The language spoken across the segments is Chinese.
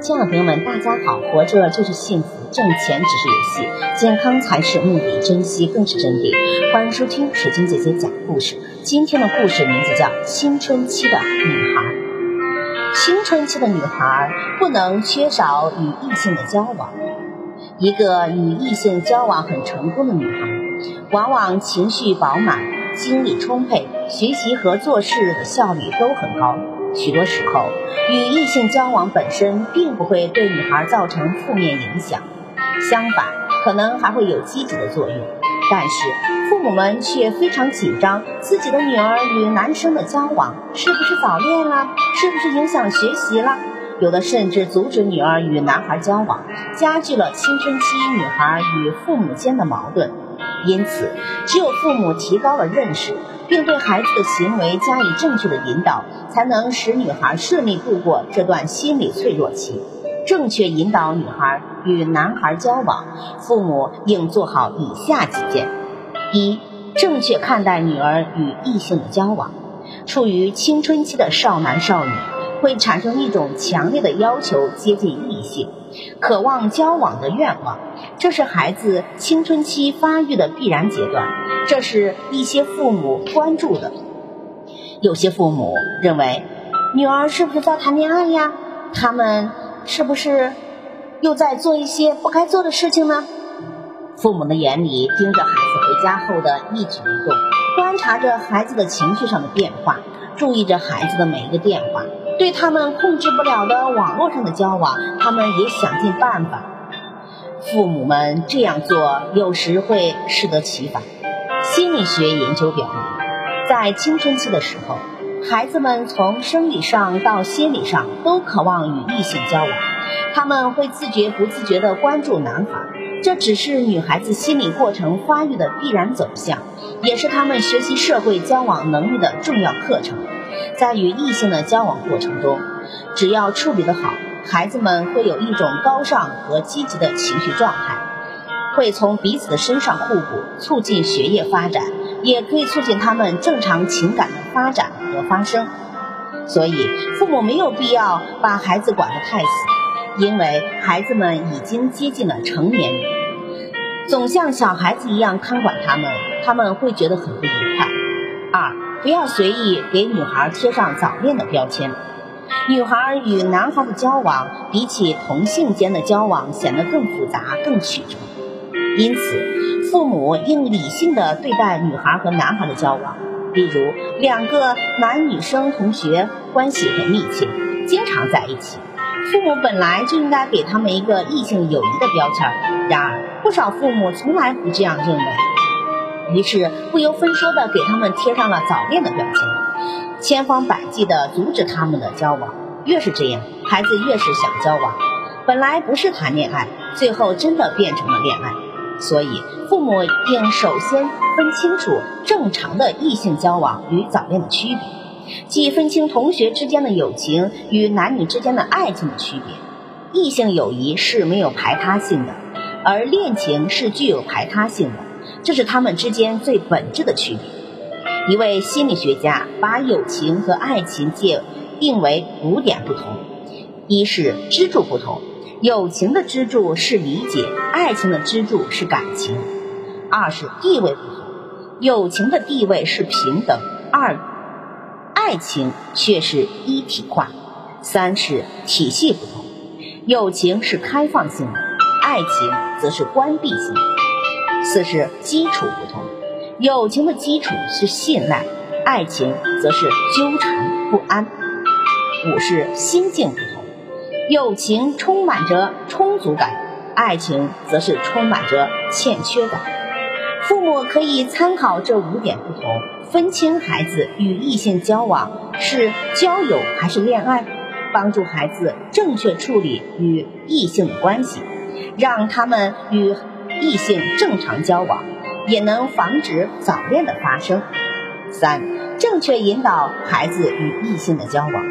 亲爱的朋友们，大家好！活着就是幸福，挣钱只是游戏，健康才是目的，珍惜更是真谛。欢迎收听水晶姐姐讲故事。今天的故事名字叫《青春期的女孩》。青春期的女孩不能缺少与异性的交往。一个与异性交往很成功的女孩，往往情绪饱满，精力充沛，学习和做事的效率都很高。许多时候，与异性交往本身并不会对女孩造成负面影响，相反，可能还会有积极的作用。但是，父母们却非常紧张自己的女儿与男生的交往是不是早恋了，是不是影响学习了？有的甚至阻止女儿与男孩交往，加剧了青春期女孩与父母间的矛盾。因此，只有父母提高了认识，并对孩子的行为加以正确的引导，才能使女孩顺利度过这段心理脆弱期。正确引导女孩与男孩交往，父母应做好以下几件：一、正确看待女儿与异性的交往。处于青春期的少男少女。会产生一种强烈的要求接近异性、渴望交往的愿望，这是孩子青春期发育的必然阶段，这是一些父母关注的。有些父母认为，女儿是不是在谈恋爱呀？他们是不是又在做一些不该做的事情呢？父母的眼里盯着孩子回家后的一举一动，观察着孩子的情绪上的变化，注意着孩子的每一个变化。对他们控制不了的网络上的交往，他们也想尽办法。父母们这样做，有时会适得其反。心理学研究表明，在青春期的时候，孩子们从生理上到心理上都渴望与异性交往，他们会自觉不自觉地关注男孩，这只是女孩子心理过程发育的必然走向，也是他们学习社会交往能力的重要课程。在与异性的交往过程中，只要处理得好，孩子们会有一种高尚和积极的情绪状态，会从彼此的身上互补，促进学业发展，也可以促进他们正常情感的发展和发生。所以，父母没有必要把孩子管得太死，因为孩子们已经接近了成年人，总像小孩子一样看管他们，他们会觉得很不愉快。不要随意给女孩贴上早恋的标签。女孩与男孩的交往，比起同性间的交往显得更复杂、更曲折。因此，父母应理性的对待女孩和男孩的交往。比如，两个男女生同学关系很密切，经常在一起，父母本来就应该给他们一个异性友谊的标签。然而，不少父母从来不这样认为。于是不由分说的给他们贴上了早恋的标签，千方百计的阻止他们的交往。越是这样，孩子越是想交往。本来不是谈恋爱，最后真的变成了恋爱。所以，父母应首先分清楚正常的异性交往与早恋的区别，即分清同学之间的友情与男女之间的爱情的区别。异性友谊是没有排他性的，而恋情是具有排他性的。这是他们之间最本质的区别。一位心理学家把友情和爱情界定为五点不同：一是支柱不同，友情的支柱是理解，爱情的支柱是感情；二是地位不同，友情的地位是平等，二爱情却是一体化；三是体系不同，友情是开放性的，爱情则是关闭性的。四是基础不同，友情的基础是信赖，爱情则是纠缠不安。五是心境不同，友情充满着充足感，爱情则是充满着欠缺感。父母可以参考这五点不同，分清孩子与异性交往是交友还是恋爱，帮助孩子正确处理与异性的关系，让他们与。异性正常交往，也能防止早恋的发生。三、正确引导孩子与异性的交往，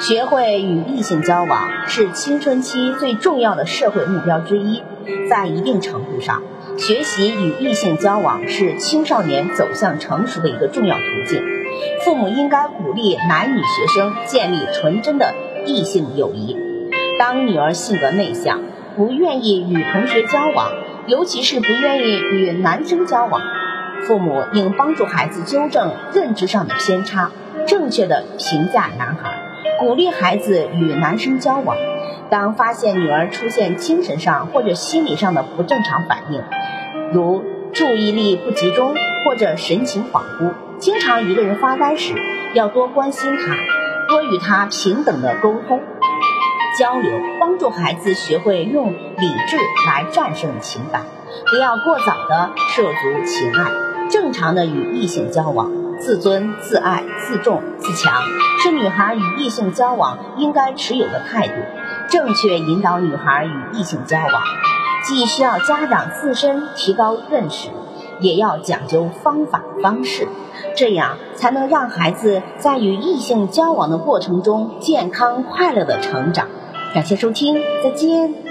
学会与异性交往是青春期最重要的社会目标之一。在一定程度上，学习与异性交往是青少年走向成熟的一个重要途径。父母应该鼓励男女学生建立纯真的异性友谊。当女儿性格内向，不愿意与同学交往，尤其是不愿意与男生交往，父母应帮助孩子纠正认知上的偏差，正确的评价男孩，鼓励孩子与男生交往。当发现女儿出现精神上或者心理上的不正常反应，如注意力不集中或者神情恍惚，经常一个人发呆时，要多关心她，多与她平等的沟通交流，帮助孩子学会用理智来战胜情感，不要过早的涉足情爱，正常的与异性交往，自尊、自爱、自重、自强是女孩与异性交往应该持有的态度。正确引导女孩与异性交往，既需要家长自身提高认识，也要讲究方法方式，这样才能让孩子在与异性交往的过程中健康快乐的成长。感谢收听，再见。